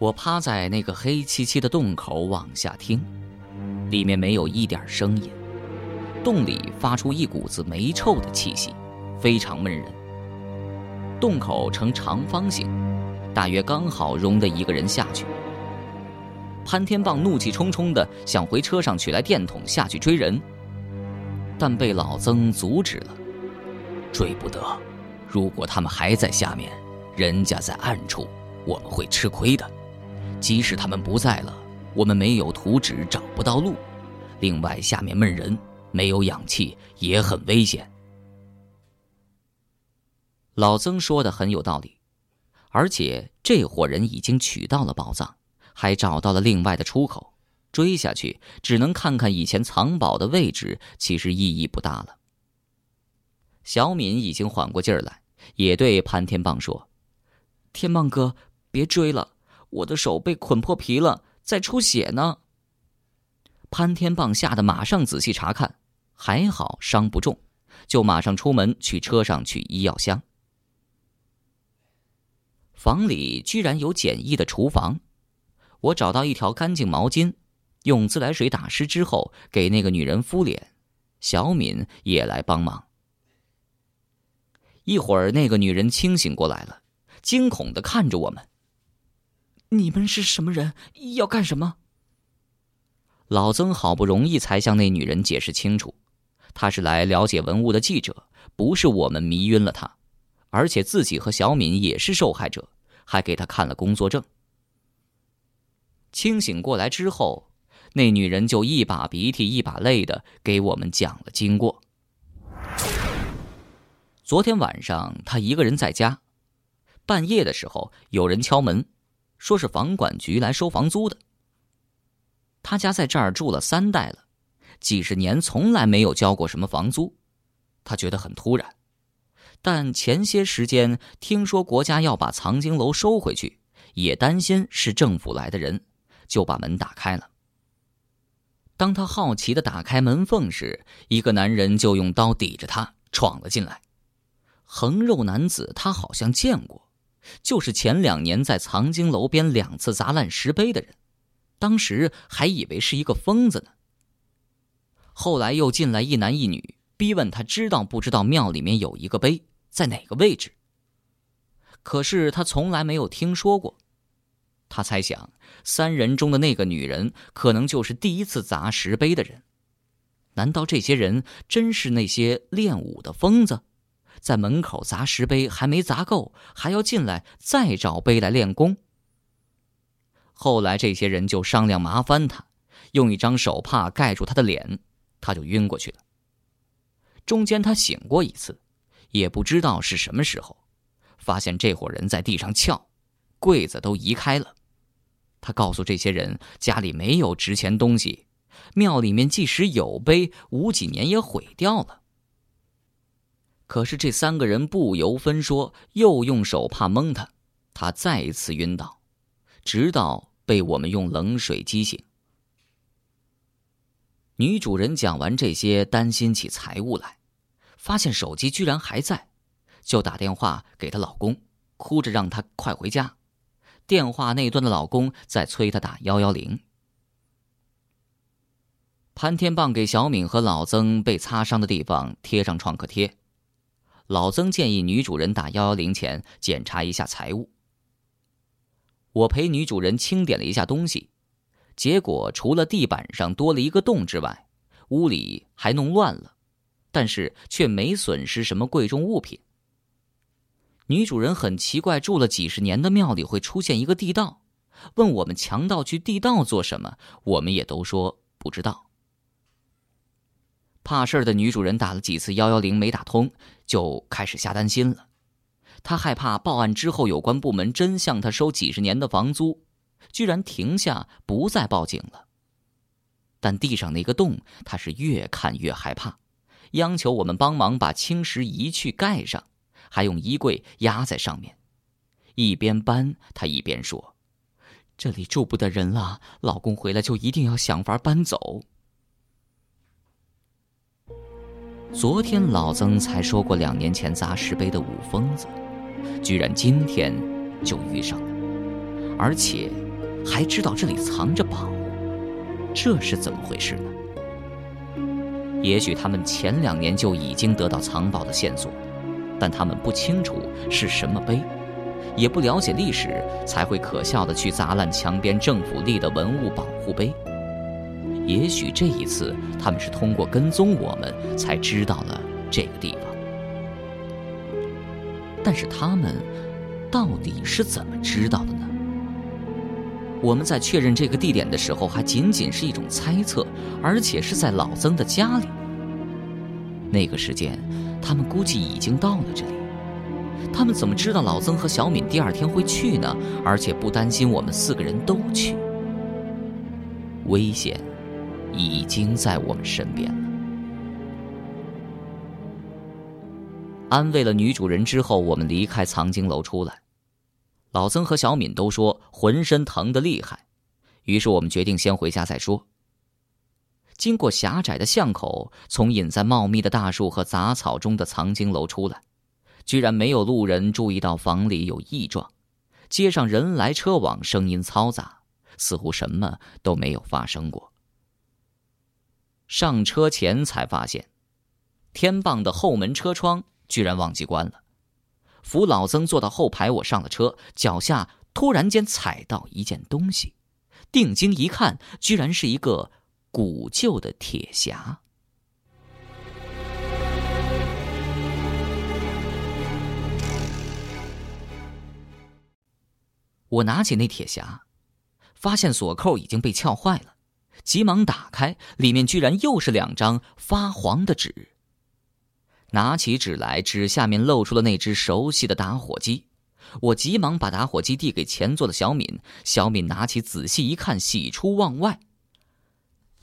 我趴在那个黑漆漆的洞口往下听，里面没有一点声音，洞里发出一股子霉臭的气息，非常闷人。洞口呈长方形，大约刚好容得一个人下去。潘天棒怒气冲冲的想回车上取来电筒下去追人，但被老曾阻止了。追不得，如果他们还在下面，人家在暗处，我们会吃亏的。即使他们不在了，我们没有图纸，找不到路。另外，下面闷人，没有氧气，也很危险。老曾说的很有道理，而且这伙人已经取到了宝藏。还找到了另外的出口，追下去只能看看以前藏宝的位置，其实意义不大了。小敏已经缓过劲儿来，也对潘天棒说：“天棒哥，别追了，我的手被捆破皮了，在出血呢。”潘天棒吓得马上仔细查看，还好伤不重，就马上出门去车上取医药箱。房里居然有简易的厨房。我找到一条干净毛巾，用自来水打湿之后给那个女人敷脸。小敏也来帮忙。一会儿，那个女人清醒过来了，惊恐的看着我们：“你们是什么人？要干什么？”老曾好不容易才向那女人解释清楚，他是来了解文物的记者，不是我们迷晕了他，而且自己和小敏也是受害者，还给他看了工作证。清醒过来之后，那女人就一把鼻涕一把泪的给我们讲了经过。昨天晚上她一个人在家，半夜的时候有人敲门，说是房管局来收房租的。他家在这儿住了三代了，几十年从来没有交过什么房租，他觉得很突然。但前些时间听说国家要把藏经楼收回去，也担心是政府来的人。就把门打开了。当他好奇的打开门缝时，一个男人就用刀抵着他闯了进来。横肉男子他好像见过，就是前两年在藏经楼边两次砸烂石碑的人，当时还以为是一个疯子呢。后来又进来一男一女，逼问他知道不知道庙里面有一个碑在哪个位置。可是他从来没有听说过。他猜想，三人中的那个女人可能就是第一次砸石碑的人。难道这些人真是那些练武的疯子，在门口砸石碑还没砸够，还要进来再找碑来练功？后来这些人就商量麻烦他，用一张手帕盖住他的脸，他就晕过去了。中间他醒过一次，也不知道是什么时候，发现这伙人在地上撬，柜子都移开了。他告诉这些人，家里没有值钱东西，庙里面即使有碑，五几年也毁掉了。可是这三个人不由分说，又用手帕蒙他，他再一次晕倒，直到被我们用冷水激醒。女主人讲完这些，担心起财物来，发现手机居然还在，就打电话给她老公，哭着让他快回家。电话那端的老公在催她打幺幺零。潘天棒给小敏和老曾被擦伤的地方贴上创可贴。老曾建议女主人打幺幺零前检查一下财物。我陪女主人清点了一下东西，结果除了地板上多了一个洞之外，屋里还弄乱了，但是却没损失什么贵重物品。女主人很奇怪，住了几十年的庙里会出现一个地道，问我们强盗去地道做什么，我们也都说不知道。怕事儿的女主人打了几次幺幺零没打通，就开始瞎担心了。她害怕报案之后有关部门真向她收几十年的房租，居然停下不再报警了。但地上那个洞，她是越看越害怕，央求我们帮忙把青石移去盖上。还用衣柜压在上面，一边搬他一边说：“这里住不得人了，老公回来就一定要想法搬走。”昨天老曾才说过两年前砸石碑的五疯子，居然今天就遇上了，而且还知道这里藏着宝，这是怎么回事呢？也许他们前两年就已经得到藏宝的线索，但他们不清楚是什么碑，也不了解历史，才会可笑的去砸烂墙边政府立的文物保护碑。也许这一次他们是通过跟踪我们才知道了这个地方，但是他们到底是怎么知道的呢？我们在确认这个地点的时候，还仅仅是一种猜测，而且是在老曾的家里。那个时间，他们估计已经到了这里。他们怎么知道老曾和小敏第二天会去呢？而且不担心我们四个人都去？危险已经在我们身边了。安慰了女主人之后，我们离开藏经楼出来。老曾和小敏都说浑身疼得厉害，于是我们决定先回家再说。经过狭窄的巷口，从隐在茂密的大树和杂草中的藏经楼出来，居然没有路人注意到房里有异状。街上人来车往，声音嘈杂，似乎什么都没有发生过。上车前才发现，天棒的后门车窗居然忘记关了。扶老曾坐到后排，我上了车，脚下突然间踩到一件东西，定睛一看，居然是一个古旧的铁匣。我拿起那铁匣，发现锁扣已经被撬坏了，急忙打开，里面居然又是两张发黄的纸。拿起纸来，纸下面露出了那只熟悉的打火机。我急忙把打火机递给前座的小敏，小敏拿起仔细一看，喜出望外。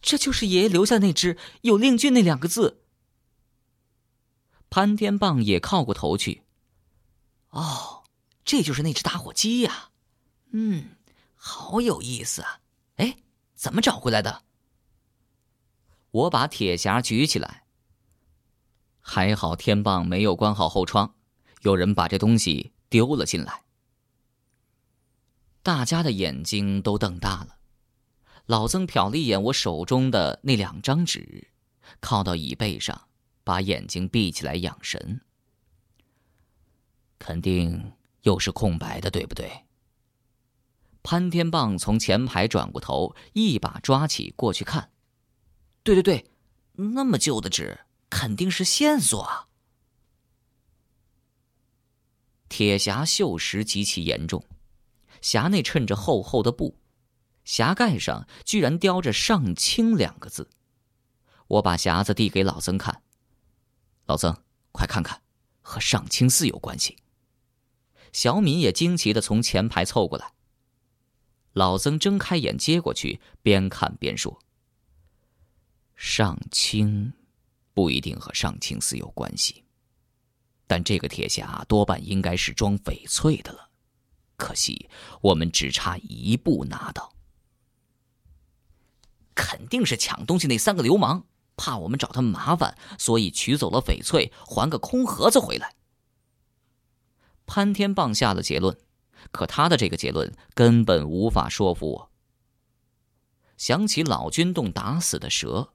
这就是爷爷留下那只有“令俊”那两个字。潘天棒也靠过头去。哦，这就是那只打火机呀！嗯，好有意思啊！怎么找回来的？我把铁匣举起来。还好天棒没有关好后窗，有人把这东西丢了进来。大家的眼睛都瞪大了。老曾瞟了一眼我手中的那两张纸，靠到椅背上，把眼睛闭起来养神。肯定又是空白的，对不对？潘天棒从前排转过头，一把抓起过去看。对对对，那么旧的纸。肯定是线索啊！铁匣锈蚀极其严重，匣内衬着厚厚的布，匣盖上居然雕着“上清”两个字。我把匣子递给老曾看，老曾，快看看，和上清寺有关系。小敏也惊奇的从前排凑过来。老曾睁开眼接过去，边看边说：“上清。”不一定和上清寺有关系，但这个铁匣多半应该是装翡翠的了。可惜我们只差一步拿到，肯定是抢东西那三个流氓怕我们找他们麻烦，所以取走了翡翠，还个空盒子回来。潘天棒下了结论，可他的这个结论根本无法说服我。想起老君洞打死的蛇。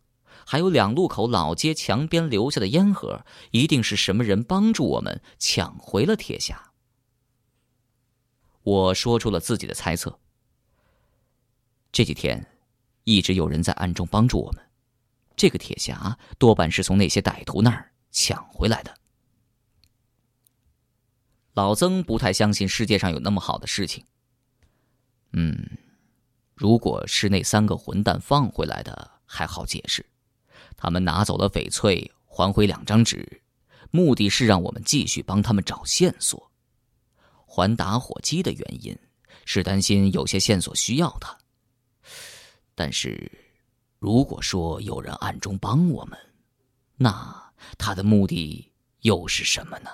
还有两路口老街墙边留下的烟盒，一定是什么人帮助我们抢回了铁匣。我说出了自己的猜测。这几天，一直有人在暗中帮助我们，这个铁匣多半是从那些歹徒那儿抢回来的。老曾不太相信世界上有那么好的事情。嗯，如果是那三个混蛋放回来的，还好解释。他们拿走了翡翠，还回两张纸，目的是让我们继续帮他们找线索。还打火机的原因是担心有些线索需要它。但是，如果说有人暗中帮我们，那他的目的又是什么呢？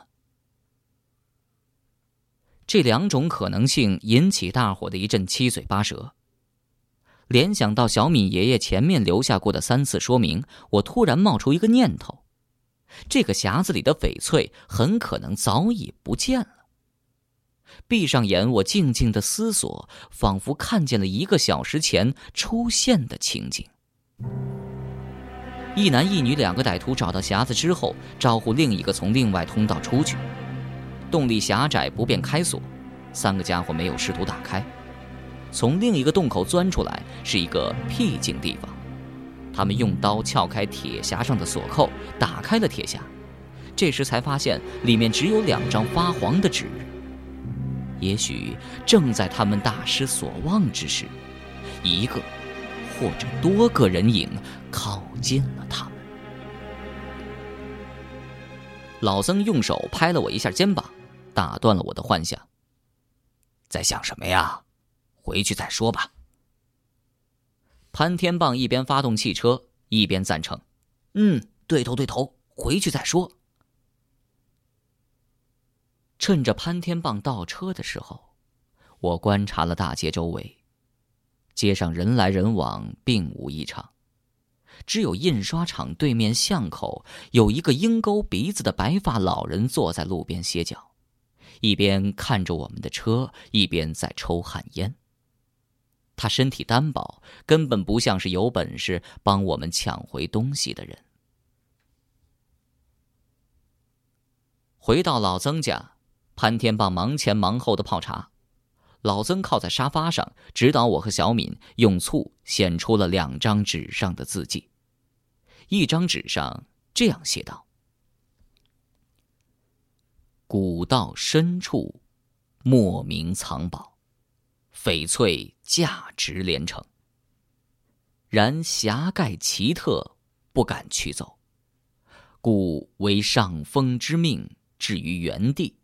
这两种可能性引起大伙的一阵七嘴八舌。联想到小敏爷爷前面留下过的三次说明，我突然冒出一个念头：这个匣子里的翡翠很可能早已不见了。闭上眼，我静静的思索，仿佛看见了一个小时前出现的情景。一男一女两个歹徒找到匣子之后，招呼另一个从另外通道出去。洞里狭窄，不便开锁，三个家伙没有试图打开。从另一个洞口钻出来是一个僻静地方，他们用刀撬开铁匣上的锁扣，打开了铁匣。这时才发现里面只有两张发黄的纸。也许正在他们大失所望之时，一个或者多个人影靠近了他们。老曾用手拍了我一下肩膀，打断了我的幻想。在想什么呀？回去再说吧。潘天棒一边发动汽车，一边赞成：“嗯，对头对头，回去再说。”趁着潘天棒倒车的时候，我观察了大街周围。街上人来人往，并无异常，只有印刷厂对面巷口有一个鹰钩鼻子的白发老人坐在路边歇脚，一边看着我们的车，一边在抽旱烟。他身体单薄，根本不像是有本事帮我们抢回东西的人。回到老曾家。潘天棒忙前忙后的泡茶，老曾靠在沙发上指导我和小敏用醋显出了两张纸上的字迹。一张纸上这样写道：“古道深处，莫名藏宝，翡翠价值连城。然侠盖奇特，不敢取走，故为上峰之命，置于原地。”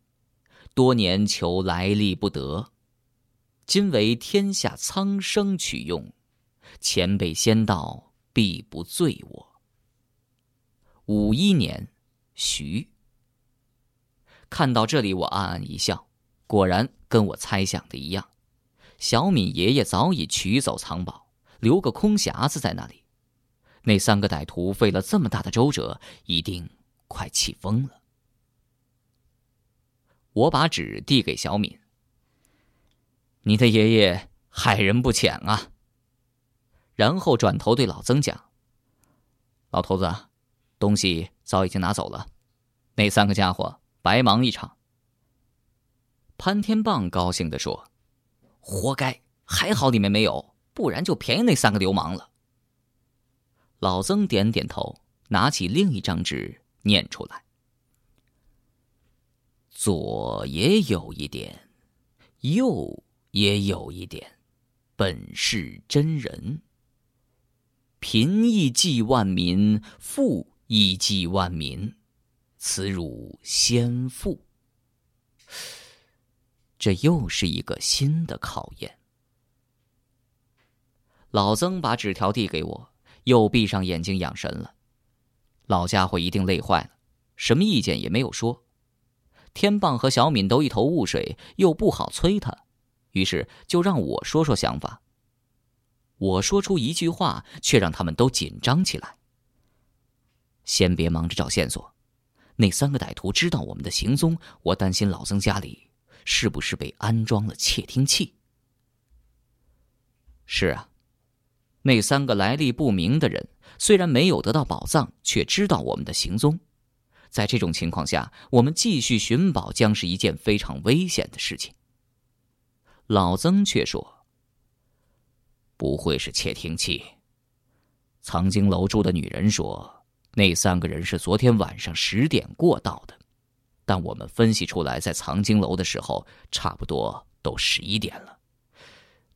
多年求来历不得，今为天下苍生取用，前辈仙道必不罪我。五一年，徐。看到这里，我暗暗一笑，果然跟我猜想的一样，小敏爷爷早已取走藏宝，留个空匣子在那里。那三个歹徒费了这么大的周折，一定快气疯了。我把纸递给小敏。你的爷爷害人不浅啊。然后转头对老曾讲：“老头子，东西早已经拿走了，那三个家伙白忙一场。”潘天棒高兴地说：“活该，还好里面没有，不然就便宜那三个流氓了。”老曾点点头，拿起另一张纸念出来。左也有一点，右也有一点，本是真人。贫亦济万民，富亦济万民，此汝先父。这又是一个新的考验。老曾把纸条递给我，又闭上眼睛养神了。老家伙一定累坏了，什么意见也没有说。天棒和小敏都一头雾水，又不好催他，于是就让我说说想法。我说出一句话，却让他们都紧张起来。先别忙着找线索，那三个歹徒知道我们的行踪，我担心老曾家里是不是被安装了窃听器。是啊，那三个来历不明的人虽然没有得到宝藏，却知道我们的行踪。在这种情况下，我们继续寻宝将是一件非常危险的事情。老曾却说：“不会是窃听器。”藏经楼住的女人说：“那三个人是昨天晚上十点过到的，但我们分析出来，在藏经楼的时候，差不多都十一点了。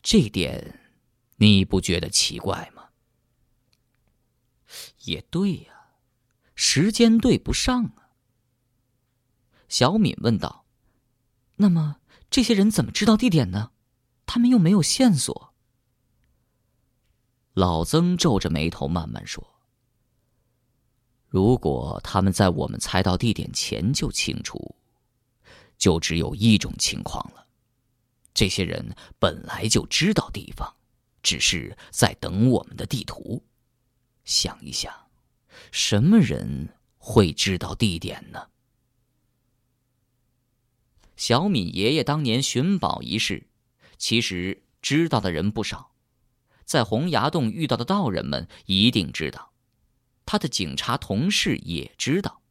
这点，你不觉得奇怪吗？”也对呀。时间对不上啊！小敏问道：“那么这些人怎么知道地点呢？他们又没有线索。”老曾皱着眉头慢慢说：“如果他们在我们猜到地点前就清楚，就只有一种情况了：这些人本来就知道地方，只是在等我们的地图。想一想。”什么人会知道地点呢？小敏爷爷当年寻宝一事，其实知道的人不少，在洪崖洞遇到的道人们一定知道，他的警察同事也知道，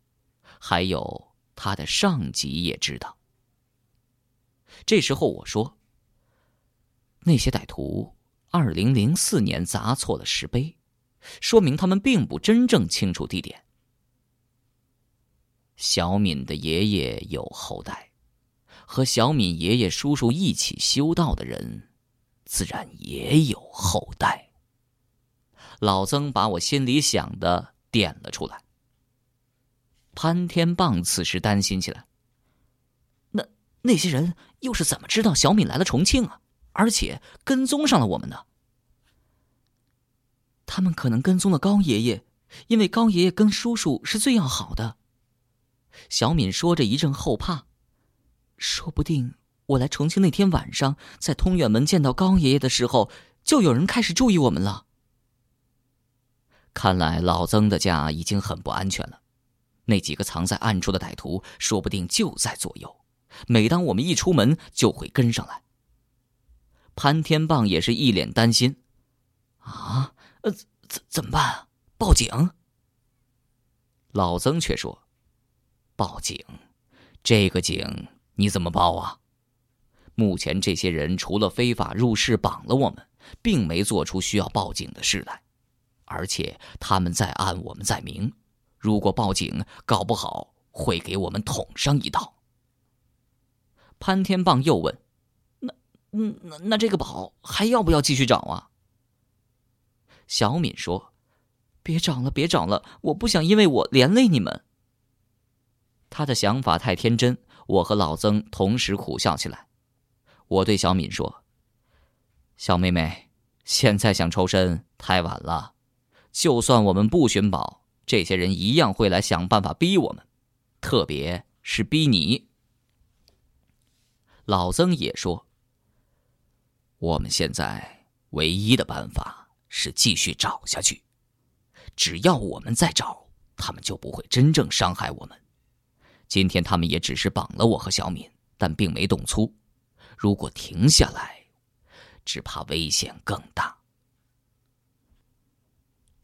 还有他的上级也知道。这时候我说：“那些歹徒二零零四年砸错了石碑，说明他们并不真正清楚地点。”小敏的爷爷有后代。和小敏爷爷叔叔一起修道的人，自然也有后代。老曾把我心里想的点了出来。潘天棒此时担心起来：那那些人又是怎么知道小敏来了重庆啊？而且跟踪上了我们呢？他们可能跟踪了高爷爷，因为高爷爷跟叔叔是最要好的。小敏说着，一阵后怕。说不定我来重庆那天晚上，在通远门见到高爷爷的时候，就有人开始注意我们了。看来老曾的家已经很不安全了，那几个藏在暗处的歹徒说不定就在左右，每当我们一出门就会跟上来。潘天棒也是一脸担心：“啊，呃，怎怎么办？报警？”老曾却说：“报警，这个警。”你怎么报啊？目前这些人除了非法入室绑了我们，并没做出需要报警的事来，而且他们在暗，我们在明。如果报警，搞不好会给我们捅上一刀。潘天棒又问：“那……嗯，那那这个宝还要不要继续找啊？”小敏说：“别找了，别找了，我不想因为我连累你们。”他的想法太天真。我和老曾同时苦笑起来。我对小敏说：“小妹妹，现在想抽身太晚了。就算我们不寻宝，这些人一样会来想办法逼我们，特别是逼你。”老曾也说：“我们现在唯一的办法是继续找下去。只要我们在找，他们就不会真正伤害我们。”今天他们也只是绑了我和小敏，但并没动粗。如果停下来，只怕危险更大。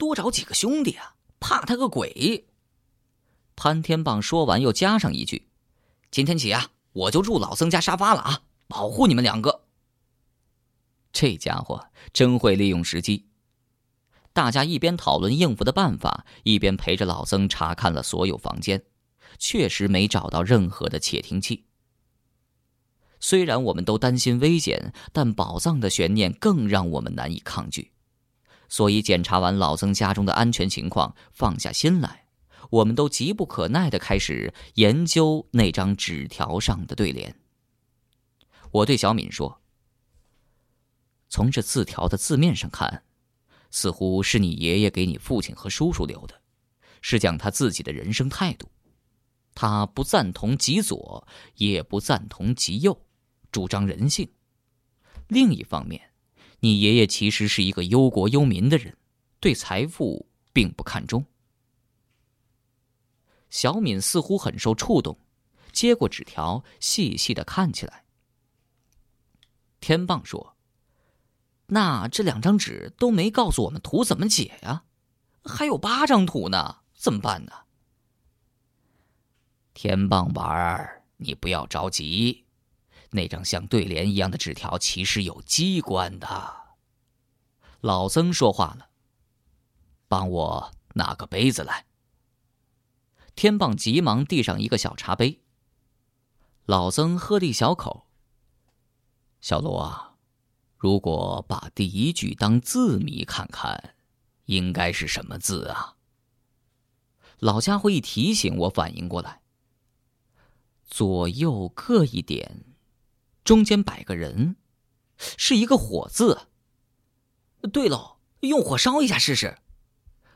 多找几个兄弟啊，怕他个鬼！潘天棒说完，又加上一句：“今天起啊，我就住老曾家沙发了啊，保护你们两个。”这家伙真会利用时机。大家一边讨论应付的办法，一边陪着老曾查看了所有房间。确实没找到任何的窃听器。虽然我们都担心危险，但宝藏的悬念更让我们难以抗拒。所以，检查完老曾家中的安全情况，放下心来，我们都急不可耐的开始研究那张纸条上的对联。我对小敏说：“从这字条的字面上看，似乎是你爷爷给你父亲和叔叔留的，是讲他自己的人生态度。”他不赞同极左，也不赞同极右，主张人性。另一方面，你爷爷其实是一个忧国忧民的人，对财富并不看重。小敏似乎很受触动，接过纸条，细细的看起来。天棒说：“那这两张纸都没告诉我们图怎么解呀？还有八张图呢，怎么办呢？”天棒玩儿，你不要着急。那张像对联一样的纸条其实有机关的。老曾说话了：“帮我拿个杯子来。”天棒急忙递上一个小茶杯。老曾喝了一小口。小罗啊，如果把第一句当字谜看看，应该是什么字啊？老家伙一提醒，我反应过来。左右各一点，中间摆个人，是一个火字。对喽，用火烧一下试试。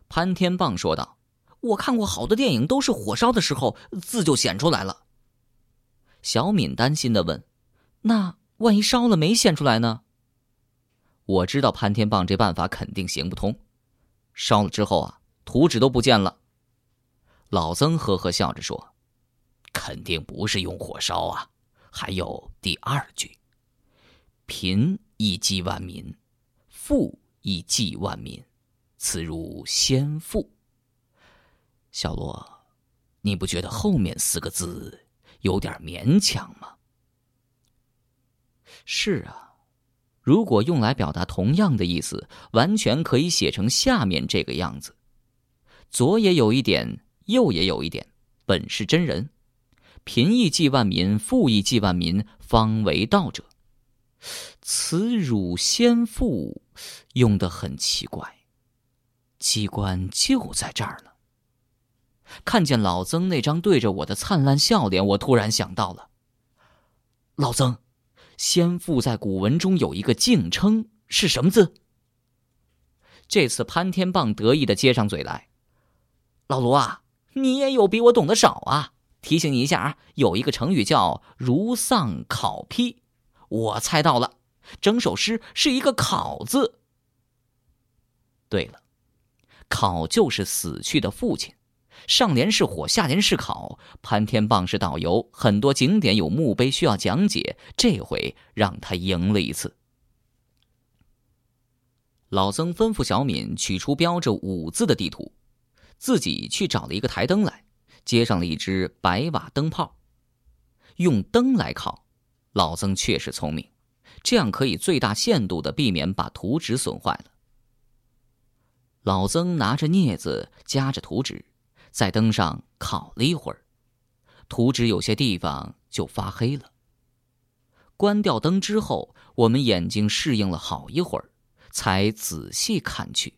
潘天棒说道：“我看过好多电影，都是火烧的时候字就显出来了。”小敏担心的问：“那万一烧了没显出来呢？”我知道潘天棒这办法肯定行不通，烧了之后啊，图纸都不见了。老曾呵呵笑着说。肯定不是用火烧啊，还有第二句：“贫亦济万民，富亦济万民，此如先富。”小罗，你不觉得后面四个字有点勉强吗？是啊，如果用来表达同样的意思，完全可以写成下面这个样子：左也有一点，右也有一点，本是真人。贫亦济万民，富亦济万民，方为道者。此汝先父，用的很奇怪。机关就在这儿呢。看见老曾那张对着我的灿烂笑脸，我突然想到了，老曾。先父在古文中有一个敬称，是什么字？这次潘天棒得意的接上嘴来：“老卢啊，你也有比我懂得少啊！提醒你一下啊，有一个成语叫‘如丧考妣’，我猜到了，整首诗是一个‘考’字。对了，考就是死去的父亲。”上联是火，下联是烤。潘天棒是导游，很多景点有墓碑需要讲解。这回让他赢了一次。老曾吩咐小敏取出标着“五”字的地图，自己去找了一个台灯来，接上了一只白瓦灯泡。用灯来烤，老曾确实聪明，这样可以最大限度的避免把图纸损坏了。老曾拿着镊子夹着图纸。在灯上烤了一会儿，图纸有些地方就发黑了。关掉灯之后，我们眼睛适应了好一会儿，才仔细看去。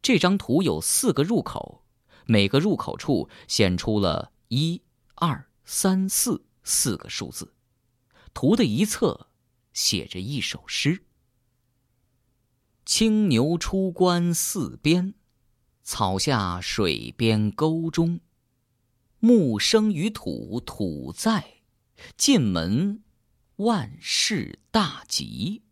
这张图有四个入口，每个入口处显出了一、二、三、四四个数字。图的一侧写着一首诗：“青牛出关四边。”草下水边沟中，木生于土，土在；进门，万事大吉。